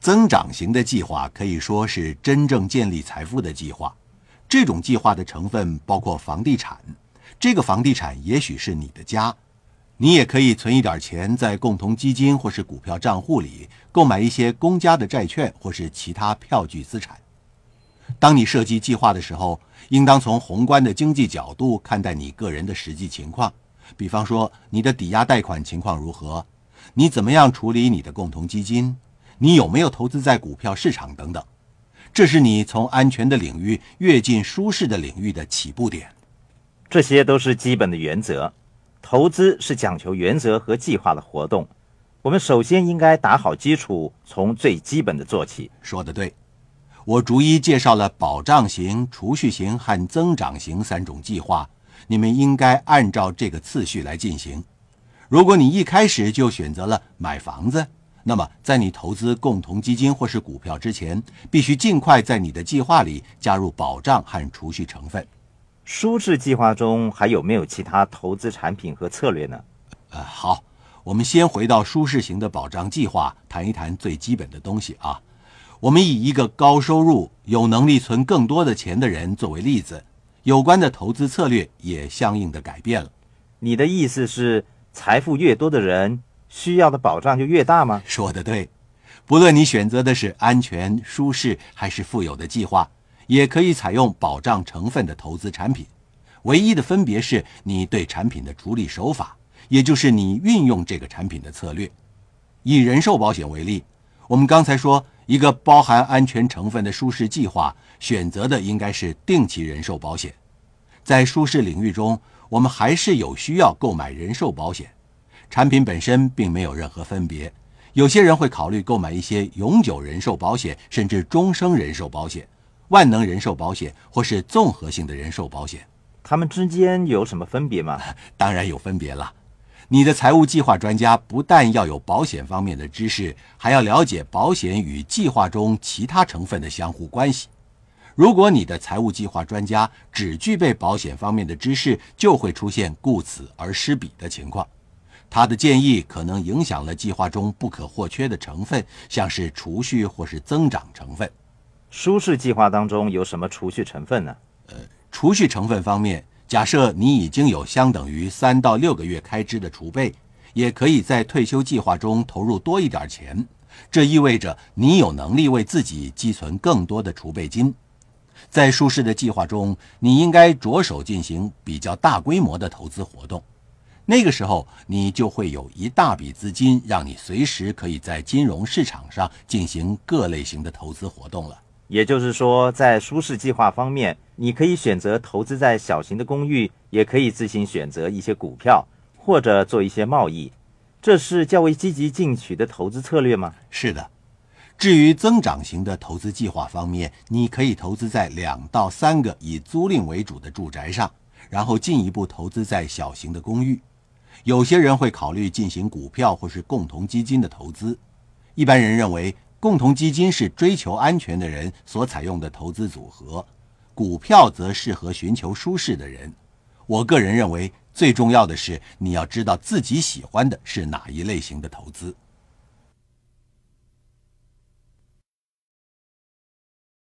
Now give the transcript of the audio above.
增长型的计划可以说是真正建立财富的计划。这种计划的成分包括房地产，这个房地产也许是你的家。你也可以存一点钱在共同基金或是股票账户里，购买一些公家的债券或是其他票据资产。当你设计计划的时候，应当从宏观的经济角度看待你个人的实际情况，比方说你的抵押贷款情况如何，你怎么样处理你的共同基金，你有没有投资在股票市场等等。这是你从安全的领域跃进舒适的领域的起步点。这些都是基本的原则。投资是讲求原则和计划的活动，我们首先应该打好基础，从最基本的做起。说得对，我逐一介绍了保障型、储蓄型和增长型三种计划，你们应该按照这个次序来进行。如果你一开始就选择了买房子，那么在你投资共同基金或是股票之前，必须尽快在你的计划里加入保障和储蓄成分。舒适计划中还有没有其他投资产品和策略呢？呃，好，我们先回到舒适型的保障计划，谈一谈最基本的东西啊。我们以一个高收入、有能力存更多的钱的人作为例子，有关的投资策略也相应的改变了。你的意思是，财富越多的人需要的保障就越大吗？说得对，不论你选择的是安全、舒适还是富有的计划。也可以采用保障成分的投资产品，唯一的分别是你对产品的处理手法，也就是你运用这个产品的策略。以人寿保险为例，我们刚才说，一个包含安全成分的舒适计划，选择的应该是定期人寿保险。在舒适领域中，我们还是有需要购买人寿保险，产品本身并没有任何分别。有些人会考虑购买一些永久人寿保险，甚至终生人寿保险。万能人寿保险或是综合性的人寿保险，它们之间有什么分别吗？当然有分别了。你的财务计划专家不但要有保险方面的知识，还要了解保险与计划中其他成分的相互关系。如果你的财务计划专家只具备保险方面的知识，就会出现顾此而失彼的情况。他的建议可能影响了计划中不可或缺的成分，像是储蓄或是增长成分。舒适计划当中有什么储蓄成分呢？呃，储蓄成分方面，假设你已经有相等于三到六个月开支的储备，也可以在退休计划中投入多一点钱。这意味着你有能力为自己积存更多的储备金。在舒适的计划中，你应该着手进行比较大规模的投资活动。那个时候，你就会有一大笔资金，让你随时可以在金融市场上进行各类型的投资活动了。也就是说，在舒适计划方面，你可以选择投资在小型的公寓，也可以自行选择一些股票，或者做一些贸易。这是较为积极进取的投资策略吗？是的。至于增长型的投资计划方面，你可以投资在两到三个以租赁为主的住宅上，然后进一步投资在小型的公寓。有些人会考虑进行股票或是共同基金的投资。一般人认为。共同基金是追求安全的人所采用的投资组合，股票则适合寻求舒适的人。我个人认为，最重要的是你要知道自己喜欢的是哪一类型的投资。